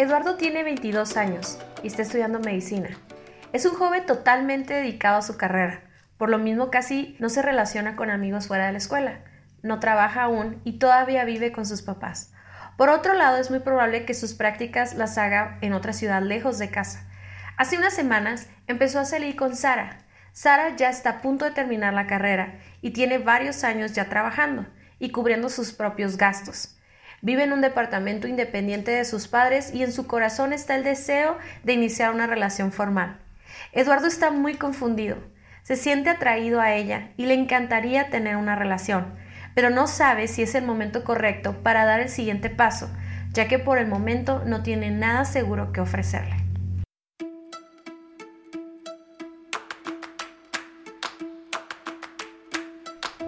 Eduardo tiene 22 años y está estudiando medicina. Es un joven totalmente dedicado a su carrera, por lo mismo casi no se relaciona con amigos fuera de la escuela, no trabaja aún y todavía vive con sus papás. Por otro lado, es muy probable que sus prácticas las haga en otra ciudad lejos de casa. Hace unas semanas empezó a salir con Sara. Sara ya está a punto de terminar la carrera y tiene varios años ya trabajando y cubriendo sus propios gastos. Vive en un departamento independiente de sus padres y en su corazón está el deseo de iniciar una relación formal. Eduardo está muy confundido. Se siente atraído a ella y le encantaría tener una relación, pero no sabe si es el momento correcto para dar el siguiente paso, ya que por el momento no tiene nada seguro que ofrecerle.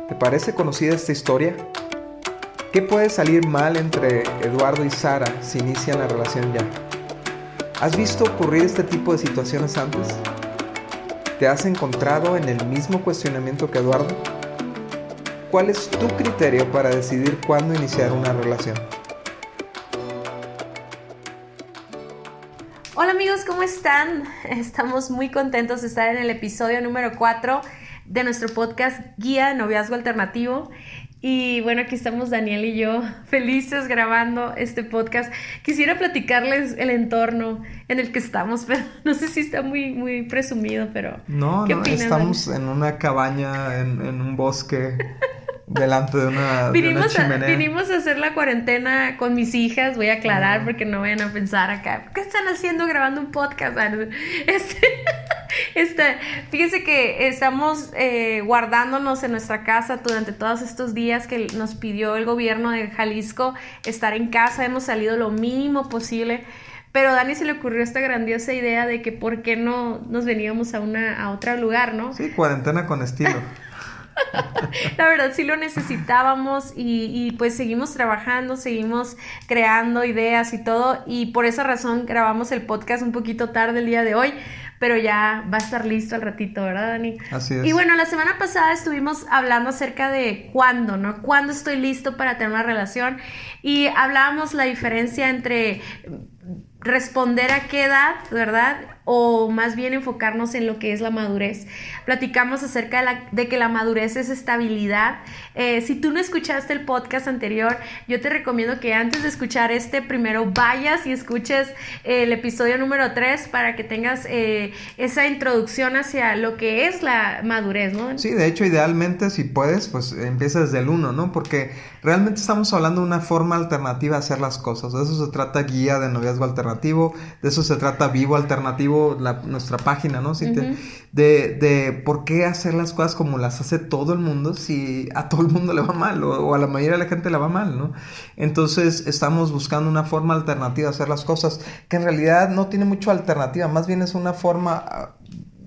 ¿Te parece conocida esta historia? ¿Qué puede salir mal entre Eduardo y Sara si inician la relación ya? ¿Has visto ocurrir este tipo de situaciones antes? ¿Te has encontrado en el mismo cuestionamiento que Eduardo? ¿Cuál es tu criterio para decidir cuándo iniciar una relación? Hola amigos, ¿cómo están? Estamos muy contentos de estar en el episodio número 4 de nuestro podcast Guía Noviazgo Alternativo. Y bueno, aquí estamos Daniel y yo felices grabando este podcast. Quisiera platicarles el entorno en el que estamos, pero no sé si está muy, muy presumido, pero... No, no, estamos en una cabaña, en, en un bosque. delante de una, vinimos chimenea. A, vinimos a hacer la cuarentena con mis hijas, voy a aclarar porque no vayan a pensar acá, ¿qué están haciendo grabando un podcast? Este, este, fíjense que estamos eh, guardándonos en nuestra casa durante todos estos días que nos pidió el gobierno de Jalisco estar en casa, hemos salido lo mínimo posible. Pero a Dani se le ocurrió esta grandiosa idea de que por qué no nos veníamos a una a otro lugar, ¿no? Sí, cuarentena con estilo. La verdad sí lo necesitábamos y, pues seguimos trabajando, seguimos creando ideas y todo y por esa razón grabamos el podcast un poquito tarde el día de hoy, pero ya va a estar listo al ratito, ¿verdad, Dani? Así es. Y bueno, la semana pasada estuvimos hablando acerca de cuándo, ¿no? ¿Cuándo estoy listo para tener una relación? Y hablábamos la diferencia entre responder a qué edad, ¿verdad? O más bien enfocarnos en lo que es la madurez. Platicamos acerca de, que la madurez es estabilidad. Eh, si tú no escuchaste el podcast anterior, yo te recomiendo que antes de escuchar este, primero vayas y escuches el episodio número 3 para que tengas eh, esa introducción hacia lo que es la madurez, ¿no? Sí, de hecho, idealmente, si puedes, pues empieza desde el 1, ¿no? Porque realmente estamos hablando de una forma alternativa de hacer las cosas. De eso se trata guía de noviazgo alternativo de eso se trata Vivo Alternativo, nuestra página, ¿no? de, de por qué hacer las cosas como las hace todo el mundo si a todo el mundo le va mal o, a la mayoría de la gente le va mal, ¿no? Entonces estamos buscando una forma alternativa de hacer las cosas que en realidad no tiene mucha alternativa, más bien es una forma ah,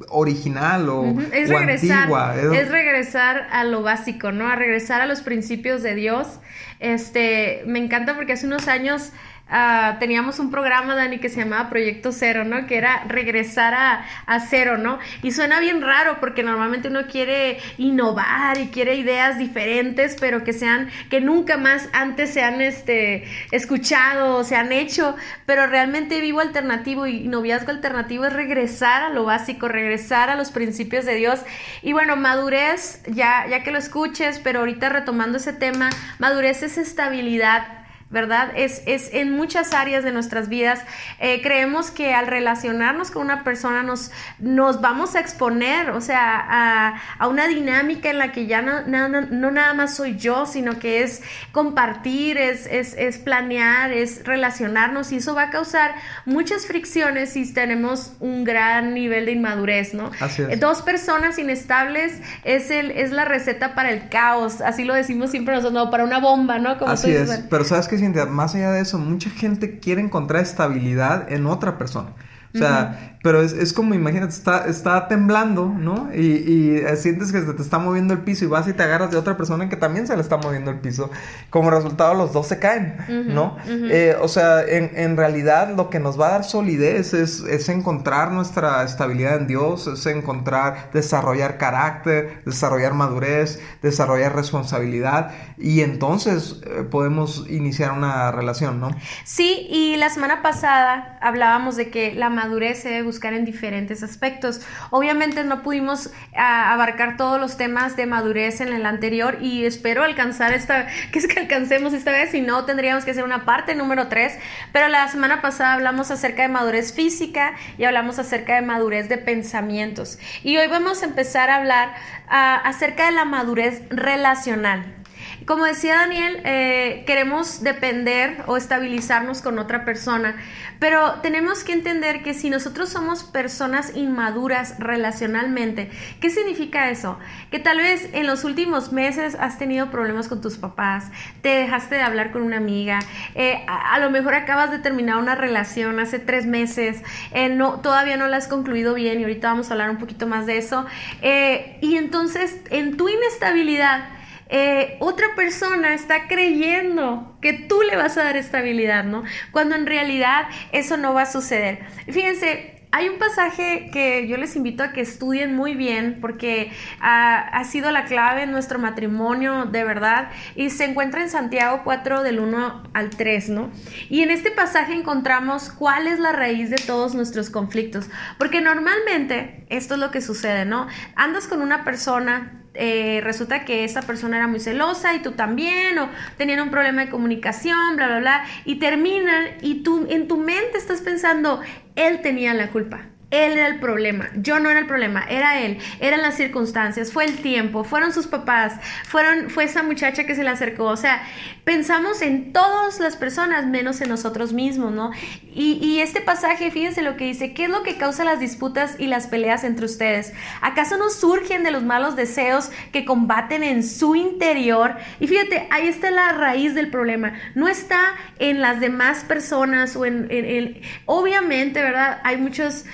original o, es regresar, antigua. Es regresar a lo básico, ¿no? A regresar a los principios de Dios. Este, me encanta porque hace unos años Ah, teníamos un programa, Dani, que se llamaba Proyecto Cero, ¿no? Que era regresar a, a, cero, ¿no? Y suena bien raro porque normalmente uno quiere innovar y quiere ideas diferentes, pero que sean, que nunca más antes se han este, escuchado o se han hecho, pero realmente vivo alternativo y noviazgo alternativo es regresar a lo básico, regresar a los principios de Dios. Y bueno, madurez, ya, ya que lo escuches, pero ahorita retomando ese tema, madurez es estabilidad ¿verdad? Es, es en muchas áreas de nuestras vidas. Eh, creemos que al relacionarnos con una persona nos, nos vamos a exponer, o sea, a, a una dinámica en la que ya no, no, no, nada más soy yo, sino que es compartir, es, es, es, planear, es relacionarnos y eso va a causar muchas fricciones si tenemos un gran nivel de inmadurez, ¿no? Así es. Dos personas inestables es, el, es la receta para el caos, así lo decimos siempre nosotros, no, para una bomba, ¿no? Como así es, pero sabes que más allá de eso, mucha gente quiere encontrar estabilidad en otra persona. O sea, pero es, es, como, imagínate, está, está temblando, ¿no? Y, y, sientes que se te está moviendo el piso y vas y te agarras de otra persona que también se le está moviendo el piso. Como resultado, los dos se caen, ¿no? Eh, o sea, en, en, realidad lo que nos va a dar solidez es, es, encontrar nuestra estabilidad en Dios, es encontrar, desarrollar carácter, desarrollar madurez, desarrollar responsabilidad y entonces eh, podemos iniciar una relación, ¿no? Sí, y la semana pasada hablábamos de que la madurez se debe buscar en diferentes aspectos. Obviamente no pudimos ah, abarcar todos los temas de madurez en el anterior y espero alcanzar esta, que es que alcancemos esta vez, si no tendríamos que hacer una parte número 3, pero la semana pasada hablamos acerca de madurez física y hablamos acerca de madurez de pensamientos. Y hoy vamos a empezar a hablar ah, acerca de la madurez relacional. Como decía Daniel, eh, queremos depender o estabilizarnos con otra persona, pero tenemos que entender que si nosotros somos personas inmaduras relacionalmente, ¿qué significa eso? Que tal vez en los últimos meses has tenido problemas con tus papás, te dejaste de hablar con una amiga, eh, a, lo mejor acabas de terminar una relación hace tres meses, eh, no, todavía no la has concluido bien y ahorita vamos a hablar un poquito más de eso. y entonces, en tu inestabilidad, eh, otra persona está creyendo que tú le vas a dar estabilidad, ¿no? Cuando en realidad eso no va a suceder. Fíjense, hay un pasaje que yo les invito a que estudien muy bien porque ha, sido la clave en nuestro matrimonio, de verdad, y se encuentra en Santiago 4 del 1 al 3, ¿no? Y en este pasaje encontramos cuál es la raíz de todos nuestros conflictos, porque normalmente esto es lo que sucede, ¿no? Andas con una persona, eh, resulta que esa persona era muy celosa y tú también, o tenían un problema de comunicación, bla, bla, bla, y terminan y tú en tu mente estás pensando, él tenía la culpa. Él era el problema, yo no era el problema, era él, eran las circunstancias, fue el tiempo, fueron sus papás, fueron, fue esa muchacha que se le acercó, o sea, pensamos en todas las personas menos en nosotros mismos, ¿no? Y, este pasaje, fíjense lo que dice, ¿qué es lo que causa las disputas y las peleas entre ustedes? ¿Acaso no surgen de los malos deseos que combaten en su interior? Y fíjate, ahí está la raíz del problema, no está en las demás personas o en, en, obviamente, ¿verdad? Hay muchos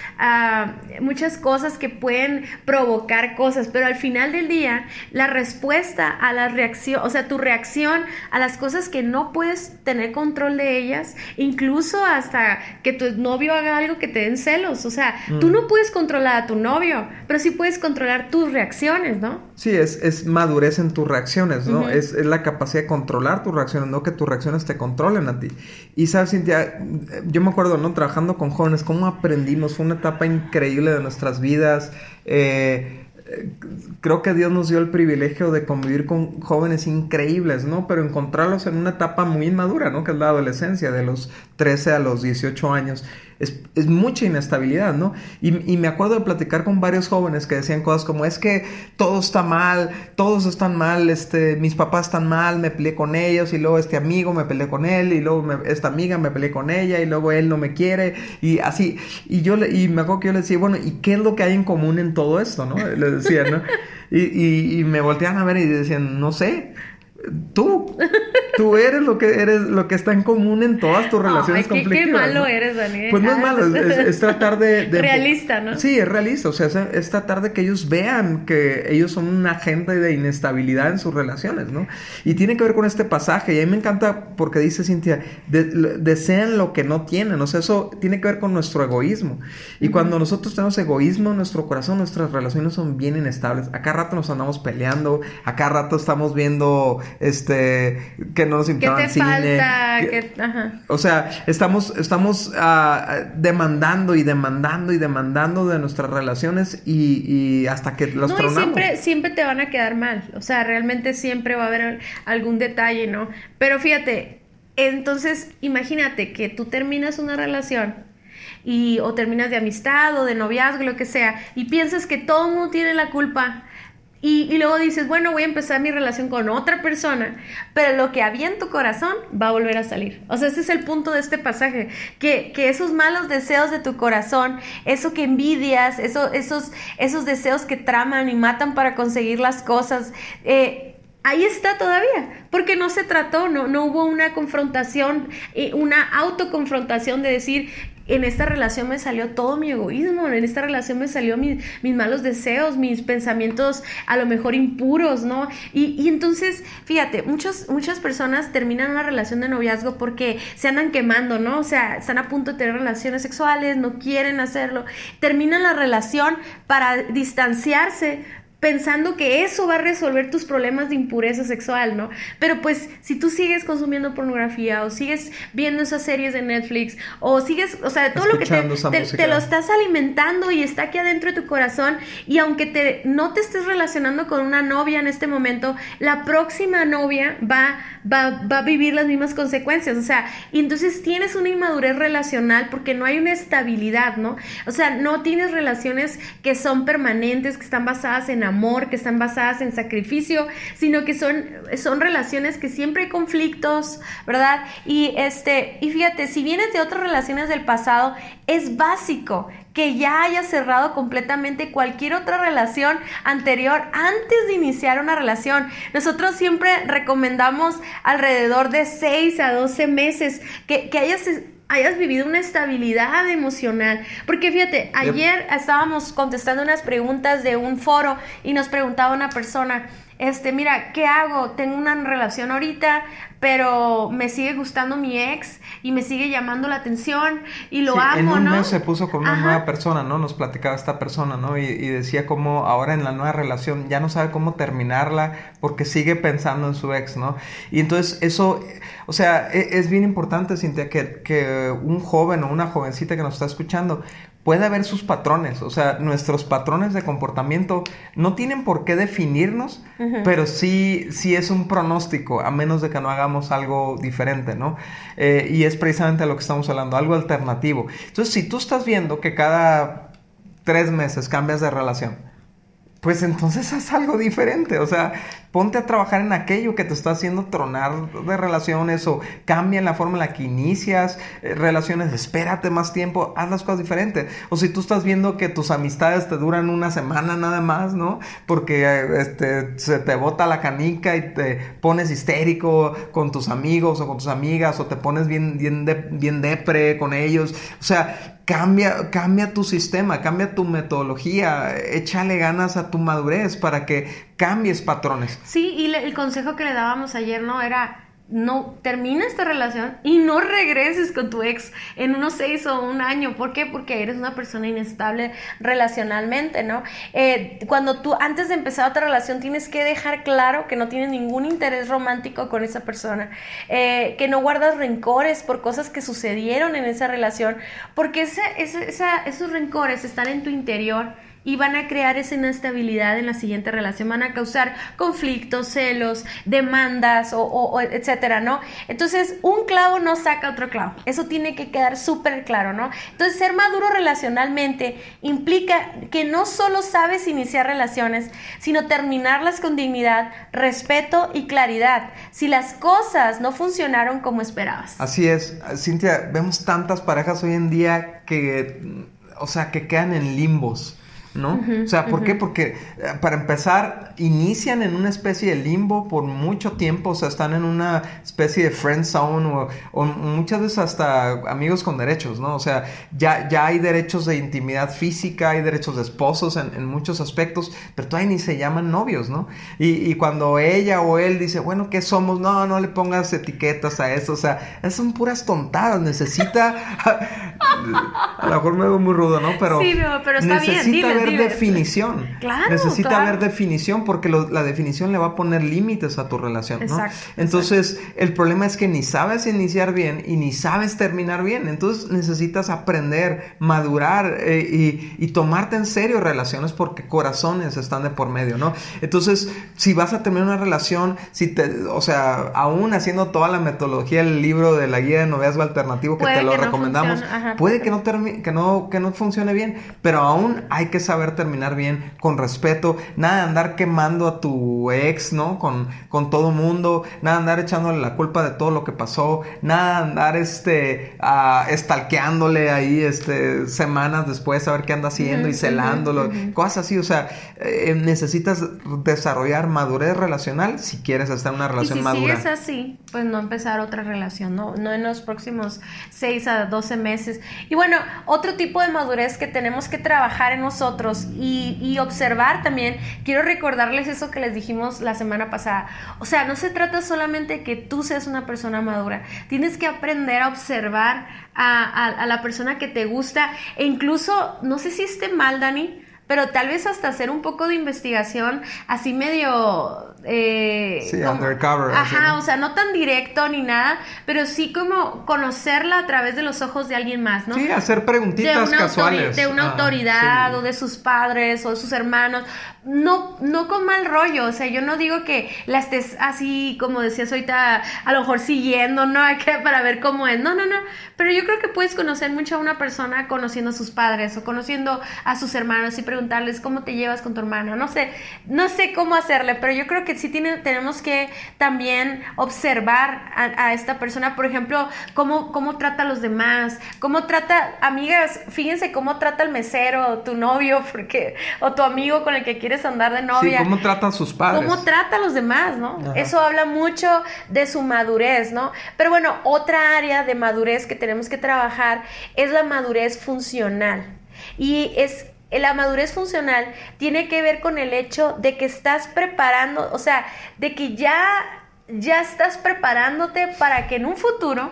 muchas cosas que pueden provocar cosas, pero al final del día, la respuesta a la reacción, o sea, tu reacción a las cosas que no puedes tener control de ellas, incluso hasta que tu novio haga algo que te den celos, o sea, tú mm. no puedes controlar a tu novio, pero sí puedes controlar tus reacciones, ¿no? Sí, es, es madurez en tus reacciones, ¿no? es, es, la capacidad de controlar tus reacciones, no que tus reacciones te controlen a ti. Y sabes, Cintia, yo me acuerdo, ¿no? Trabajando con jóvenes, cómo aprendimos, fue una etapa increíble de nuestras vidas. Eh, creo que Dios nos dio el privilegio de convivir con jóvenes increíbles, ¿no? Pero encontrarlos en una etapa muy inmadura, ¿no? Que es la adolescencia, de los 13 a los 18 años es, mucha inestabilidad, ¿no? Y, me acuerdo de platicar con varios jóvenes que decían cosas como, es que todo está mal, todos están mal, este, mis papás están mal, me peleé con ellos y luego este amigo me peleé con él y luego esta amiga me peleé con ella y luego él no me quiere y así. Y yo y me acuerdo que yo le decía, bueno, ¿y qué es lo que hay en común en todo esto, no? Le decía, ¿no? Y, y, y me volteaban a ver y decían, no sé tú. Tú eres lo que eres, lo que está en común en todas tus relaciones Ay, conflictivas. Qué malo eres, Daniel. Pues no es malo, es, tratar de, Realista, ¿no? Sí, es realista. O sea, es, tratar de que ellos vean que ellos son un agente de inestabilidad en sus relaciones, ¿no? Y tiene que ver con este pasaje. Y a mí me encanta porque dice Cintia, desean lo que no tienen. O sea, eso tiene que ver con nuestro egoísmo. Y cuando nosotros tenemos egoísmo en nuestro corazón, nuestras relaciones son bien inestables. Acá rato nos andamos peleando, acá rato estamos viendo este, que no nos invitaban cine. O sea, estamos, estamos uh, demandando y demandando y demandando de nuestras relaciones y, y hasta que los no, siempre, siempre te van a quedar mal. O sea, realmente siempre va a haber algún detalle, ¿no? Pero fíjate, entonces imagínate que tú terminas una relación y o terminas de amistad o de noviazgo, lo que sea, y piensas que todo el mundo tiene la culpa y, luego dices, bueno, voy a empezar mi relación con otra persona, pero lo que había en tu corazón va a volver a salir. O sea, ese es el punto de este pasaje, que, esos malos deseos de tu corazón, eso que envidias, eso, esos, esos deseos que traman y matan para conseguir las cosas, eh, ahí está todavía, porque no se trató, no, no hubo una confrontación, eh, una autoconfrontación de decir, en esta relación me salió todo mi egoísmo, en esta relación me salió mis malos deseos, mis pensamientos a lo mejor impuros, ¿no? Y, entonces, fíjate, muchos, muchas personas terminan una relación de noviazgo porque se andan quemando, ¿no? O sea, están a punto de tener relaciones sexuales, no quieren hacerlo, terminan la relación para distanciarse, pensando que eso va a resolver tus problemas de impureza sexual, ¿no? Pero pues si tú sigues consumiendo pornografía o sigues viendo esas series de Netflix o sigues, o sea, todo lo que te, te, lo estás alimentando y está aquí adentro de tu corazón y aunque te, no te estés relacionando con una novia en este momento, la próxima novia va, va, va a vivir las mismas consecuencias, o sea, y entonces tienes una inmadurez relacional porque no hay una estabilidad, ¿no? O sea, no tienes relaciones que son permanentes, que están basadas en amor, que están basadas en sacrificio, sino que son, son relaciones que siempre hay conflictos, ¿verdad? Y, este, y fíjate, si vienes de otras relaciones del pasado, es básico que ya hayas cerrado completamente cualquier otra relación anterior antes de iniciar una relación. Nosotros siempre recomendamos alrededor de 6 a 12 meses que, que hayas hayas vivido una estabilidad emocional. Porque fíjate, ayer estábamos contestando unas preguntas de un foro y nos preguntaba una persona, este, mira, ¿qué hago? Tengo una relación ahorita, pero me sigue gustando mi ex y me sigue llamando la atención y lo amo, en un ¿no? mes se puso con una nueva persona, ¿no? Nos platicaba esta persona, ¿no? Y, y, decía como ahora en la nueva relación ya no sabe cómo terminarla porque sigue pensando en su ex, ¿no? Y entonces eso, o sea, es, es bien importante, Cintia, que, que un joven o una jovencita que nos está escuchando puede haber sus patrones, o sea, nuestros patrones de comportamiento no tienen por qué definirnos, pero sí, sí es un pronóstico, a menos de que no hagamos algo diferente, ¿no? Eh, y es precisamente lo que estamos hablando, algo alternativo. Entonces, si tú estás viendo que cada tres meses cambias de relación, pues entonces haz algo diferente, o sea, ponte a trabajar en aquello que te está haciendo tronar de relaciones o cambia la forma en la que inicias eh, relaciones, espérate más tiempo, haz las cosas diferentes. O si tú estás viendo que tus amistades te duran una semana nada más, ¿no? Porque eh, este, se te bota la canica y te pones histérico con tus amigos o con tus amigas o te pones bien, bien, bien depre con ellos. O sea, Cambia, cambia tu sistema, cambia tu metodología, échale ganas a tu madurez para que cambies patrones. Sí, y el consejo que le dábamos ayer, ¿no? Era no termina esta relación y no regreses con tu ex en unos seis o un año. ¿Por qué? Porque eres una persona inestable relacionalmente, ¿no? Eh, cuando tú antes de empezar otra relación tienes que dejar claro que no tienes ningún interés romántico con esa persona, eh, que no guardas rencores por cosas que sucedieron en esa relación, porque esos rencores están en tu interior y van a crear esa inestabilidad en la siguiente relación, van a causar conflictos, celos, demandas o, etcétera, ¿no? Entonces, un clavo no saca otro clavo. Eso tiene que quedar súper claro, ¿no? Entonces, ser maduro relacionalmente implica que no solo sabes iniciar relaciones, sino terminarlas con dignidad, respeto y claridad. Si las cosas no funcionaron como esperabas. Así es, Cintia, vemos tantas parejas hoy en día que, o sea, que quedan en limbos ¿no? o sea, ¿por qué? Porque eh, para empezar, inician en una especie de limbo por mucho tiempo, o sea, están en una especie de friend zone o, muchas veces hasta amigos con derechos, ¿no? O sea, ya, ya hay derechos de intimidad física, hay derechos de esposos en, muchos aspectos, pero todavía ni se llaman novios, ¿no? Y, cuando ella o él dice, bueno, ¿qué somos? No, no le pongas etiquetas a eso, o sea, son puras tontadas, necesita, a lo mejor me veo muy rudo, ¿no? Pero, sí, pero está necesita haber definición. Claro, necesita haber definición porque la definición le va a poner límites a tu relación, ¿no? Entonces, el problema es que ni sabes iniciar bien y ni sabes terminar bien. Entonces, necesitas aprender, madurar eh, y, tomarte en serio relaciones porque corazones están de por medio, ¿no? Entonces, si vas a terminar una relación, si te, o sea, aún haciendo toda la metodología del libro de la guía de noviazgo alternativo que te lo recomendamos, puede que no, que no que no funcione bien, pero aún hay que saber terminar bien, con respeto, nada de andar quemando a tu ex, ¿no? Con, con todo mundo, nada de andar echándole la culpa de todo lo que pasó, nada de andar este, uh, estalqueándole ahí este, semanas después a ver qué anda haciendo y celándolo, cosas así, o sea, eh, necesitas desarrollar madurez relacional si quieres estar en una relación y si madura. Si es así, pues no empezar otra relación, ¿no? No en los próximos 6 a 12 meses. Y bueno, otro tipo de madurez que tenemos que trabajar en nosotros y, observar también, quiero recordarles eso que les dijimos la semana pasada. O sea, no se trata solamente que tú seas una persona madura, tienes que aprender a observar a, a la persona que te gusta. E incluso, no sé si esté mal, Dani, pero tal vez hasta hacer un poco de investigación así medio... Eh, sí, undercover. Ajá, o sea, no tan directo ni nada, pero sí como conocerla a través de los ojos de alguien más, ¿no? Sí, hacer preguntitas casuales. De una autoridad o de sus padres o de sus hermanos. No, no con mal rollo, o sea, yo no digo que la estés así, como decías ahorita, a lo mejor siguiendo, ¿no? Para ver cómo es. No, no, no. Pero yo creo que puedes conocer mucho a una persona conociendo a sus padres o conociendo a sus hermanos y preguntarles cómo te llevas con tu hermana. No sé, no sé cómo hacerle, pero yo creo que sí tiene, tenemos que también observar a, esta persona, por ejemplo, cómo, cómo trata a los demás, cómo trata, amigas, fíjense cómo trata el mesero, o tu novio, porque, o tu amigo con el que quieres andar de novia. Sí, cómo trata a sus padres. Cómo trata a los demás, ¿no? Eso habla mucho de su madurez, ¿no? Pero bueno, otra área de madurez que tenemos que trabajar es la madurez funcional. Y es la madurez funcional tiene que ver con el hecho de que estás preparando, o sea, de que ya ya estás preparándote para que en un futuro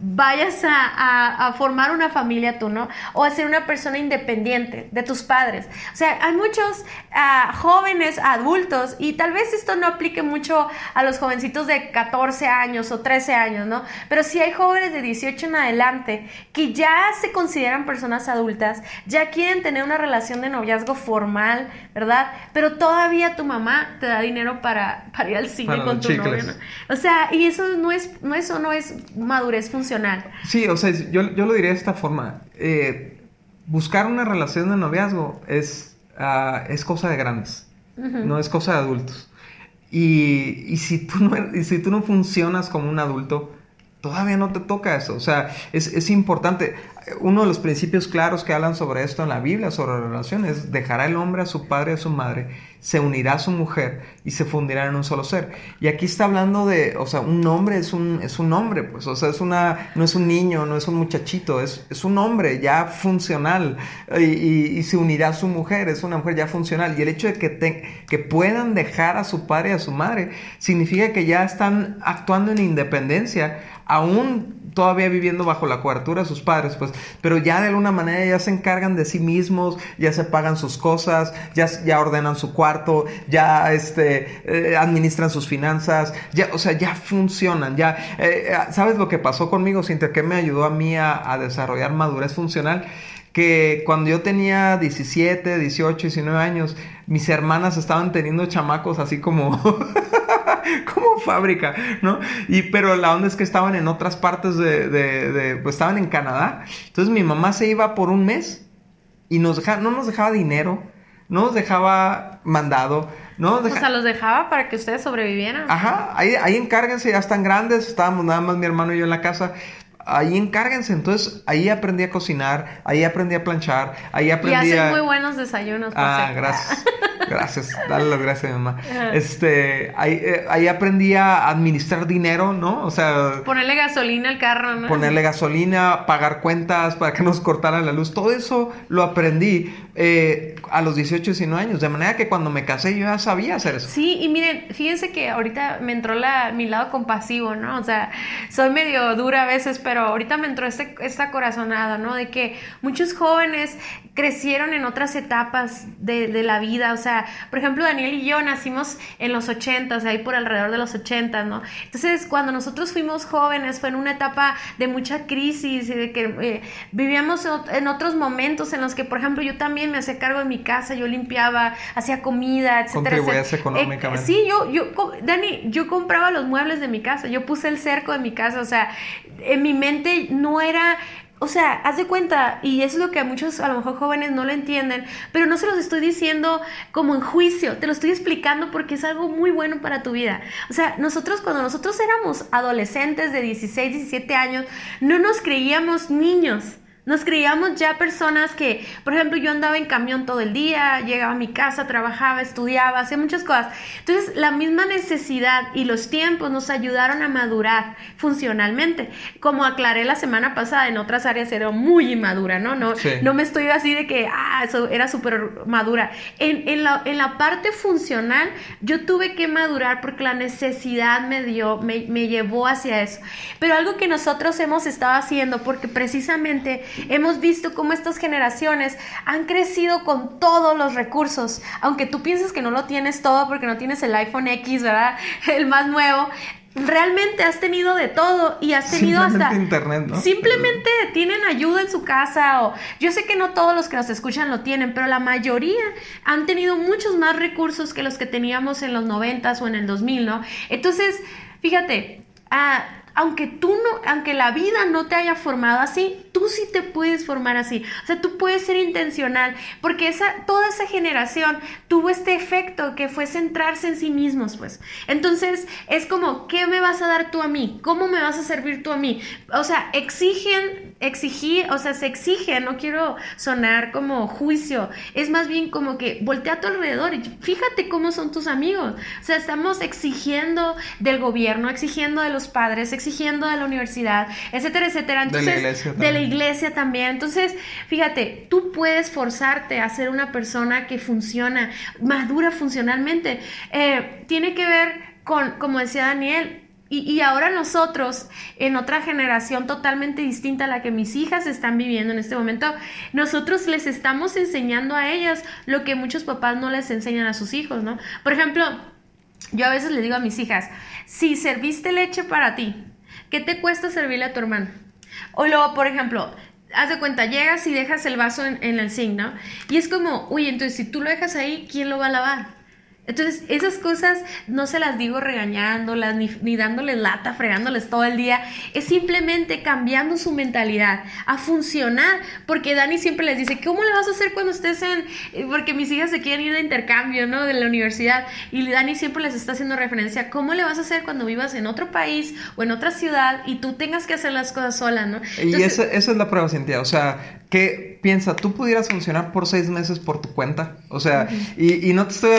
vayas a, formar una familia tú, ¿no? O a ser una persona independiente de tus padres. O sea, hay muchos ah, jóvenes, adultos, y tal vez esto no aplique mucho a los jovencitos de 14 años o 13 años, ¿no? Pero sí hay jóvenes de 18 en adelante que ya se consideran personas adultas, ya quieren tener una relación de noviazgo formal, ¿verdad? Pero todavía tu mamá te da dinero para, ir al cine con tu novio, ¿no? O sea, y eso no es, no, eso no es madurez funcional Sí, o sea, yo, lo diría de esta forma. Eh, buscar una relación de noviazgo es, ah, es cosa de grandes, no es cosa de adultos. Y, si tú no, y si tú no funcionas como un adulto, todavía no te toca eso. O sea, es, es, importante. Uno de los principios claros que hablan sobre esto en la Biblia, sobre relaciones, dejará el hombre a su padre y a su madre, se unirá a su mujer y se fundirán en un solo ser. Y aquí está hablando de, o sea, un hombre es un, es un hombre, pues, o sea, es una, no es un niño, no es un muchachito, es, es un hombre ya funcional y, y, se unirá a su mujer, es una mujer ya funcional. Y el hecho de que, que puedan dejar a su padre y a su madre significa que ya están actuando en independencia aún todavía viviendo bajo la cobertura de sus padres, pues, pero ya de alguna manera ya se encargan de sí mismos, ya se pagan sus cosas, ya, ya ordenan su cuarto, ya este, eh, administran sus finanzas, ya, o sea, ya funcionan, ya, eh, ¿sabes lo que pasó conmigo, Cintia? Que me ayudó a mí a, a desarrollar madurez funcional que cuando yo tenía 17, 18, 19 años, mis hermanas estaban teniendo chamacos así como como fábrica, ¿no? Y pero la onda es que estaban en otras partes de, de, pues estaban en Canadá. Entonces mi mamá se iba por un mes y nos dejaba, no nos dejaba dinero, no nos dejaba mandado, no O sea, los dejaba para que ustedes sobrevivieran. Ajá, ahí, ahí encárguense, ya están grandes, estábamos nada más mi hermano y yo en la casa ahí encárguense. Entonces, ahí aprendí a cocinar, ahí aprendí a planchar, ahí aprendí y hacen muy buenos desayunos. ah, gracias. Gracias. Dale las gracias, mamá. Este, ahí, eh, ahí, aprendí a administrar dinero, ¿no? O sea... Ponerle gasolina al carro, ¿no? Ponerle gasolina, pagar cuentas para que nos cortaran la luz. Todo eso lo aprendí eh, a los 18, 19 años. De manera que cuando me casé yo ya sabía hacer eso. Sí, y miren, fíjense que ahorita me entró la, mi lado compasivo, ¿no? O sea, soy medio dura a veces, pero ahorita me entró este, esta corazonada, ¿no? De que muchos jóvenes crecieron en otras etapas de, de, la vida. O sea, por ejemplo, Daniel y yo nacimos en los 80, ahí por alrededor de los 80, ¿no? Entonces, cuando nosotros fuimos jóvenes, fue en una etapa de mucha crisis y de que eh, vivíamos en otros momentos en los que, por ejemplo, yo también me hacía cargo de mi casa, yo limpiaba, hacía comida, etcétera. Contribuías económicamente. Eh, sí, yo, yo, Dani, yo compraba los muebles de mi casa, yo puse el cerco de mi casa, o sea, en mi mente no era o sea, haz de cuenta, y es lo que a muchos, a lo mejor jóvenes no lo entienden, pero no se los estoy diciendo como en juicio, te lo estoy explicando porque es algo muy bueno para tu vida. O sea, nosotros cuando nosotros éramos adolescentes de 16, 17 años, no nos creíamos niños. Nos creíamos ya personas que, por ejemplo, yo andaba en camión todo el día, llegaba a mi casa, trabajaba, estudiaba, hacía muchas cosas. Entonces, la misma necesidad y los tiempos nos ayudaron a madurar funcionalmente. Como aclaré la semana pasada, en otras áreas era muy inmadura, ¿no? No, no me estoy así de que, ah, eso era súper madura. En, en, la, en la parte funcional, yo tuve que madurar porque la necesidad me dio, me, me llevó hacia eso. Pero algo que nosotros hemos estado haciendo, porque precisamente Hemos visto cómo estas generaciones han crecido con todos los recursos, aunque tú pienses que no lo tienes todo porque no tienes el iPhone X, ¿verdad? El más nuevo, realmente has tenido de todo y has tenido hasta internet, ¿no? Simplemente tienen ayuda en su casa o yo sé que no todos los que nos escuchan lo tienen, pero la mayoría han tenido muchos más recursos que los que teníamos en los noventas o en el 2000, ¿no? Entonces, fíjate, ah, aunque tú no, aunque la vida no te haya formado así, tú sí te puedes formar así. O sea, tú puedes ser intencional, porque esa, toda esa generación tuvo este efecto que fue centrarse en sí mismos, pues. Entonces, es como, ¿qué me vas a dar tú a mí? ¿Cómo me vas a servir tú a mí? O sea, exigen, exigir, o sea, se exige, no quiero sonar como juicio, es más bien como que voltea a tu alrededor y fíjate cómo son tus amigos. O sea, estamos exigiendo del gobierno, exigiendo de los padres, exigiendo de la universidad, etcétera, etcétera. Entonces, de la iglesia también. Entonces, fíjate, tú puedes forzarte a ser una persona que funciona, madura funcionalmente. Eh, tiene que ver con, como decía Daniel, y, ahora nosotros, en otra generación totalmente distinta a la que mis hijas están viviendo en este momento, nosotros les estamos enseñando a ellas lo que muchos papás no les enseñan a sus hijos, ¿no? Por ejemplo, yo a veces les digo a mis hijas, si serviste leche para ti, ¿qué te cuesta servirle a tu hermano? O luego, por ejemplo, haz de cuenta, llegas y dejas el vaso en, en el zinc, ¿no? Y es como, uy, entonces si tú lo dejas ahí, ¿quién lo va a lavar? Entonces, esas cosas no se las digo regañándolas, ni, ni, dándoles lata, fregándoles todo el día. Es simplemente cambiando su mentalidad a funcionar. Porque Dani siempre les dice, ¿cómo le vas a hacer cuando estés en...? Eh, porque mis hijas se quieren ir de intercambio, ¿no? De la universidad. Y Dani siempre les está haciendo referencia, ¿cómo le vas a hacer cuando vivas en otro país o en otra ciudad y tú tengas que hacer las cosas sola, ¿no? y esa, esa es la prueba, Cintia. O sea, que piensa, tú pudieras funcionar por seis meses por tu cuenta. O sea, y, no te estoy,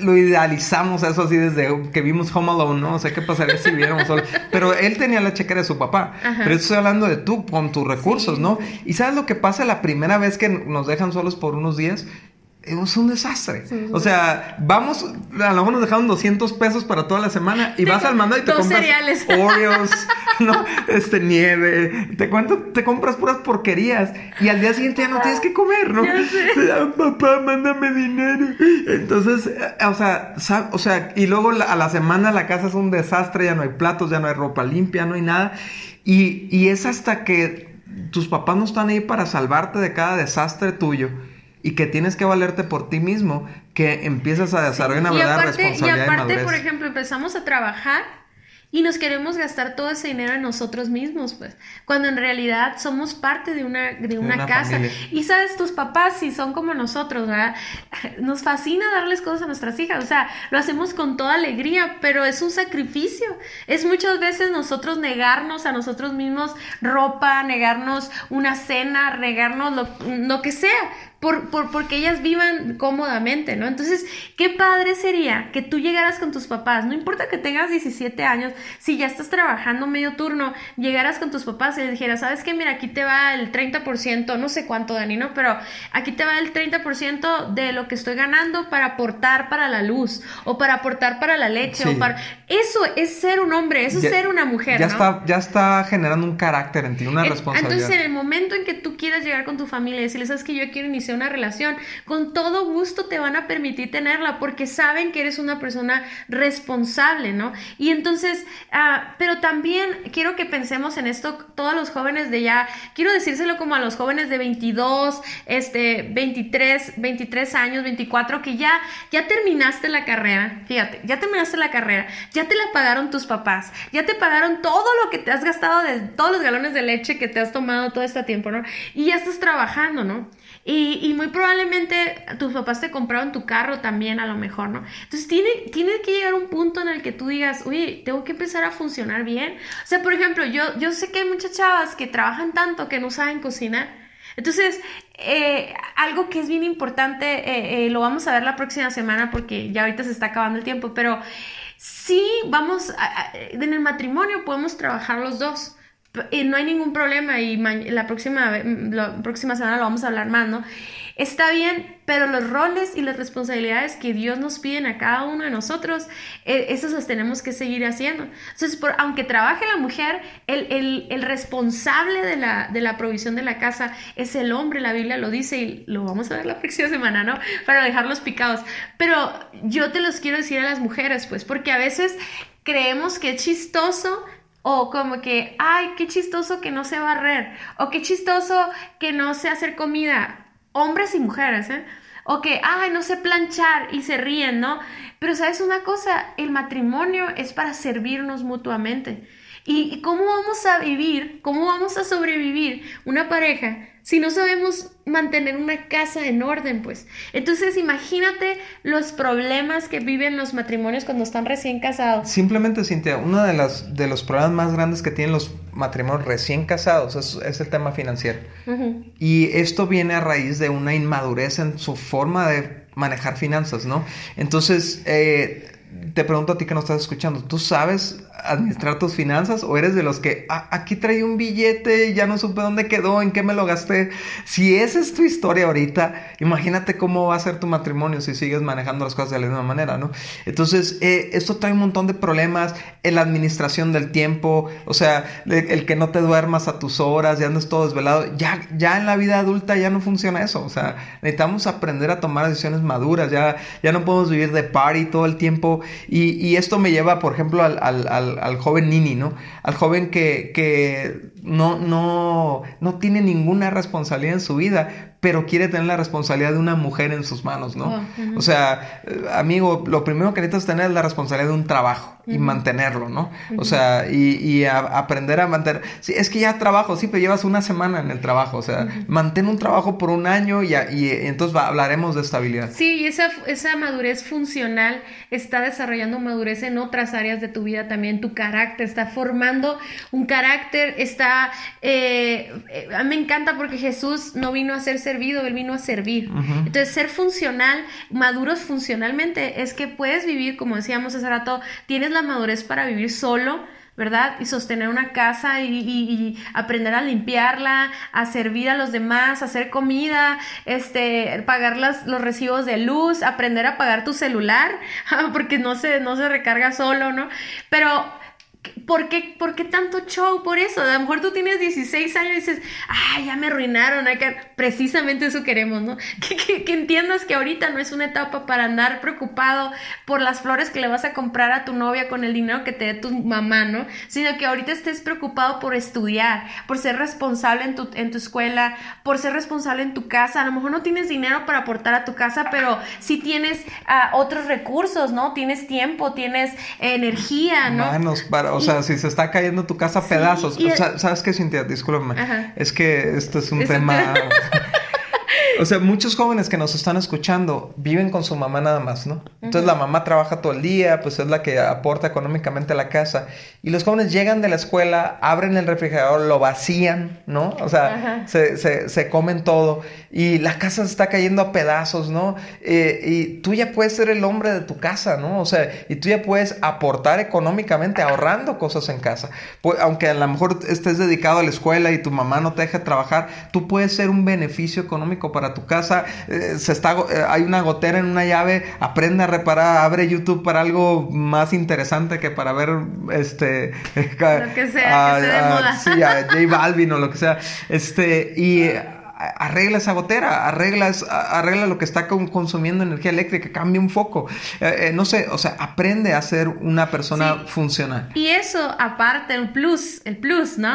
lo idealizamos eso así desde que vimos Home Alone, ¿no? O sea, ¿qué pasaría si viviéramos solo? Pero él tenía la chequera de su papá. Pero estoy hablando de tú, con tus recursos, ¿no? Y ¿sabes lo que pasa la primera vez que nos dejan solos por unos días? Es un desastre. O sea, vamos, a lo mejor nos dejaron 200 pesos para toda la semana y vas al mandado y te compras cereales. Oreos, ¿no? Este, nieve, te cuento, te compras puras porquerías y al día siguiente ya no tienes que comer, ¿no? Papá, mándame dinero. Entonces, eh, o sea, o sea, y luego a la semana la casa es un desastre, ya no hay platos, ya no hay ropa limpia, no hay nada. Y, y es hasta que tus papás no están ahí para salvarte de cada desastre tuyo y que tienes que valerte por ti mismo, que empiezas a desarrollar una verdadera responsabilidad. Y aparte, por ejemplo, empezamos a trabajar y nos queremos gastar todo ese dinero en nosotros mismos, pues, cuando en realidad somos parte de una, de una, casa. Y sabes, tus papás, si son como nosotros, ¿verdad? Nos fascina darles cosas a nuestras hijas, o sea, lo hacemos con toda alegría, pero es un sacrificio. Es muchas veces nosotros negarnos a nosotros mismos ropa, negarnos una cena, negarnos lo, lo que sea, por, por, porque ellas vivan cómodamente, ¿no? Entonces, qué padre sería que tú llegaras con tus papás, no importa que tengas 17 años, si ya estás trabajando medio turno, llegaras con tus papás y les dijeras, ¿sabes qué? Mira, aquí te va el 30%, no sé cuánto, Dani, ¿no? Pero aquí te va el 30% de lo que estoy ganando para aportar para la luz, o para aportar para la leche, o para... Eso es ser un hombre, eso es ser una mujer, ya ¿no? Está, ya está generando un carácter en ti, una responsabilidad. Entonces, en el momento en que tú quieras llegar con tu familia y decirles, ¿sabes que Yo quiero iniciar una relación, con todo gusto te van a permitir tenerla porque saben que eres una persona responsable, ¿no? Y entonces, ah, pero también quiero que pensemos en esto, todos los jóvenes de ya, quiero decírselo como a los jóvenes de 22, este, 23, 23 años, 24, que ya, ya terminaste la carrera, fíjate, ya terminaste la carrera, ya ya te la pagaron tus papás, ya te pagaron todo lo que te has gastado de todos los galones de leche que te has tomado todo este tiempo, ¿no? Y ya estás trabajando, ¿no? Y, muy probablemente tus papás te compraron tu carro también a lo mejor, ¿no? Entonces tiene, tiene que llegar un punto en el que tú digas, oye, tengo que empezar a funcionar bien. O sea, por ejemplo, yo, yo sé que hay muchas chavas que trabajan tanto que no saben cocinar. Entonces, eh, algo que es bien importante, eh, eh, lo vamos a ver la próxima semana porque ya ahorita se está acabando el tiempo, pero sí vamos, en el matrimonio podemos trabajar los dos. Y no hay ningún problema y la próxima, la próxima semana lo vamos a hablar más, ¿no? Está bien, pero los roles y las responsabilidades que Dios nos piden a cada uno de nosotros, eh, esos los tenemos que seguir haciendo. Entonces, por, aunque trabaje la mujer, el, el, responsable de la, de la, provisión de la casa es el hombre, la Biblia lo dice y lo vamos a ver la próxima semana, ¿no? Para dejarlos picados. Pero yo te los quiero decir a las mujeres, pues, porque a veces creemos que es chistoso o como que, ay, qué chistoso que no sé barrer. O qué chistoso que no sé hacer comida. Hombres y mujeres, ¿eh? O que, ay, no sé planchar y se ríen, ¿no? Pero sabes una cosa, el matrimonio es para servirnos mutuamente. ¿Y cómo vamos a vivir, cómo vamos a sobrevivir una pareja si no sabemos mantener una casa en orden, pues. Entonces, imagínate los problemas que viven los matrimonios cuando están recién casados. Simplemente, Cintia, uno de, las, de los problemas más grandes que tienen los matrimonios recién casados es, el tema financiero. Y esto viene a raíz de una inmadurez en su forma de manejar finanzas, ¿no? Entonces, eh, te pregunto a ti que nos estás escuchando, ¿tú sabes administrar tus finanzas o eres de los que ah, aquí trae un billete ya no supe dónde quedó, en qué me lo gasté? Si esa es tu historia ahorita, imagínate cómo va a ser tu matrimonio si sigues manejando las cosas de la misma manera, ¿no? Entonces, eh, esto trae un montón de problemas en la administración del tiempo, o sea, el, que no te duermas a tus horas, ya andes todo desvelado, ya, ya en la vida adulta ya no funciona eso, o sea, necesitamos aprender a tomar decisiones maduras, ya, ya no podemos vivir de party todo el tiempo y, esto me lleva, por ejemplo, al al, joven Nini, ¿no? Al joven que, que no, no, no tiene ninguna responsabilidad en su vida, pero quiere tener la responsabilidad de una mujer en sus manos, ¿no? Oh, o sea, eh, amigo, lo primero que necesitas tener es la responsabilidad de un trabajo y mantenerlo, ¿no? O sea, y, aprender a mantener. Sí, es que ya trabajo, sí, pero llevas una semana en el trabajo, o sea, mantén un trabajo por un año y, y entonces hablaremos de estabilidad. Sí, y esa, esa madurez funcional está desarrollando madurez en otras áreas de tu vida también, tu carácter, está formando un carácter, está... Eh, eh, me encanta porque Jesús no vino a hacerse servido, Él vino a servir. Entonces, ser funcional, maduros funcionalmente, es que puedes vivir, como decíamos hace rato, tienes la madurez para vivir solo, ¿verdad? Y sostener una casa y, aprender a limpiarla, a servir a los demás, a hacer comida, este, pagar los recibos de luz, aprender a pagar tu celular, porque no se, no se recarga solo, ¿no? Pero ¿Por qué, ¿Por qué, tanto show por eso? A lo mejor tú tienes 16 años y dices, ay, ya me arruinaron. Precisamente eso queremos, ¿no? Que, entiendas que ahorita no es una etapa para andar preocupado por las flores que le vas a comprar a tu novia con el dinero que te dé tu mamá, ¿no? Sino que ahorita estés preocupado por estudiar, por ser responsable en tu, en tu escuela, por ser responsable en tu casa. A lo mejor no tienes dinero para aportar a tu casa, pero sí tienes ah, otros recursos, ¿no? Tienes tiempo, tienes energía, ¿no? Manos para o sea, si se está cayendo tu casa a pedazos. O sea, ¿Sabes qué, Cintia? Discúlpame. Es que esto es un tema... O sea, muchos jóvenes que nos están escuchando viven con su mamá nada más, ¿no? Entonces la mamá trabaja todo el día, pues es la que aporta económicamente a la casa. Y los jóvenes llegan de la escuela, abren el refrigerador, lo vacían, ¿no? O sea, se, se, se, comen todo y la casa se está cayendo a pedazos, ¿no? Eh, y tú ya puedes ser el hombre de tu casa, ¿no? O sea, y tú ya puedes aportar económicamente ahorrando cosas en casa. Pues, aunque a lo mejor estés dedicado a la escuela y tu mamá no te deja trabajar, tú puedes ser un beneficio económico para tu casa, eh, se está, eh, hay una gotera en una llave, aprende a reparar, abre YouTube para algo más interesante que para ver este lo que sea, que sea de moda. Sí, a J Balvin o lo que sea. Este, y arregla esa gotera, arregla, arregla lo que está consumiendo energía eléctrica, cambia un foco. Eh, eh, no sé, o sea, aprende a ser una persona funcional. Y eso, aparte, el plus, el plus, ¿no?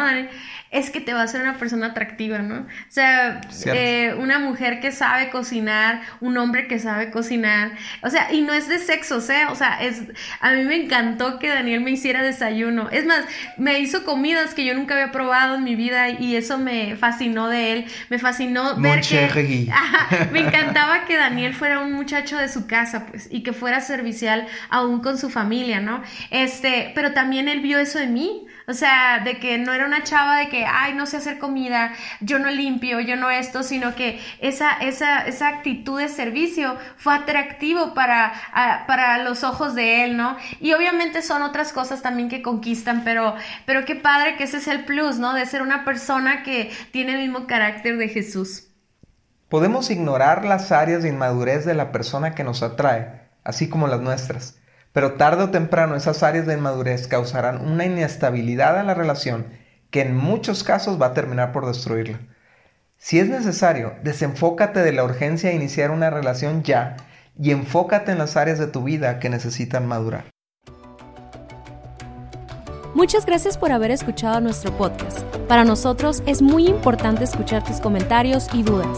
Es que te va a hacer una persona atractiva, ¿no? O sea, eh, una mujer que sabe cocinar, un hombre que sabe cocinar, o sea, y no es de sexos, ¿eh? O sea, es, a mí me encantó que Daniel me hiciera desayuno. Es más, me hizo comidas que yo nunca había probado en mi vida y eso me fascinó de él. Me fascinó ver que... me encantaba que Daniel fuera un muchacho de su casa, pues, y que fuera servicial aún con su familia, ¿no? Este, pero también él vio eso en mí. O sea, de que no era una chava de que, ay, no sé hacer comida, yo no limpio, yo no esto, sino que esa, esa, esa actitud de servicio fue atractivo para, para los ojos de él, ¿no? Y obviamente son otras cosas también que conquistan, pero, pero qué padre que ese es el plus, ¿no? De ser una persona que tiene el mismo carácter de Jesús. Podemos ignorar las áreas de inmadurez de la persona que nos atrae, así como las nuestras pero tarde o temprano esas áreas de inmadurez causarán una inestabilidad en la relación que en muchos casos va a terminar por destruirla. Si es necesario, desenfócate de la urgencia de iniciar una relación ya y enfócate en las áreas de tu vida que necesitan madurar. Muchas gracias por haber escuchado nuestro podcast. Para nosotros es muy importante escuchar tus comentarios y dudas.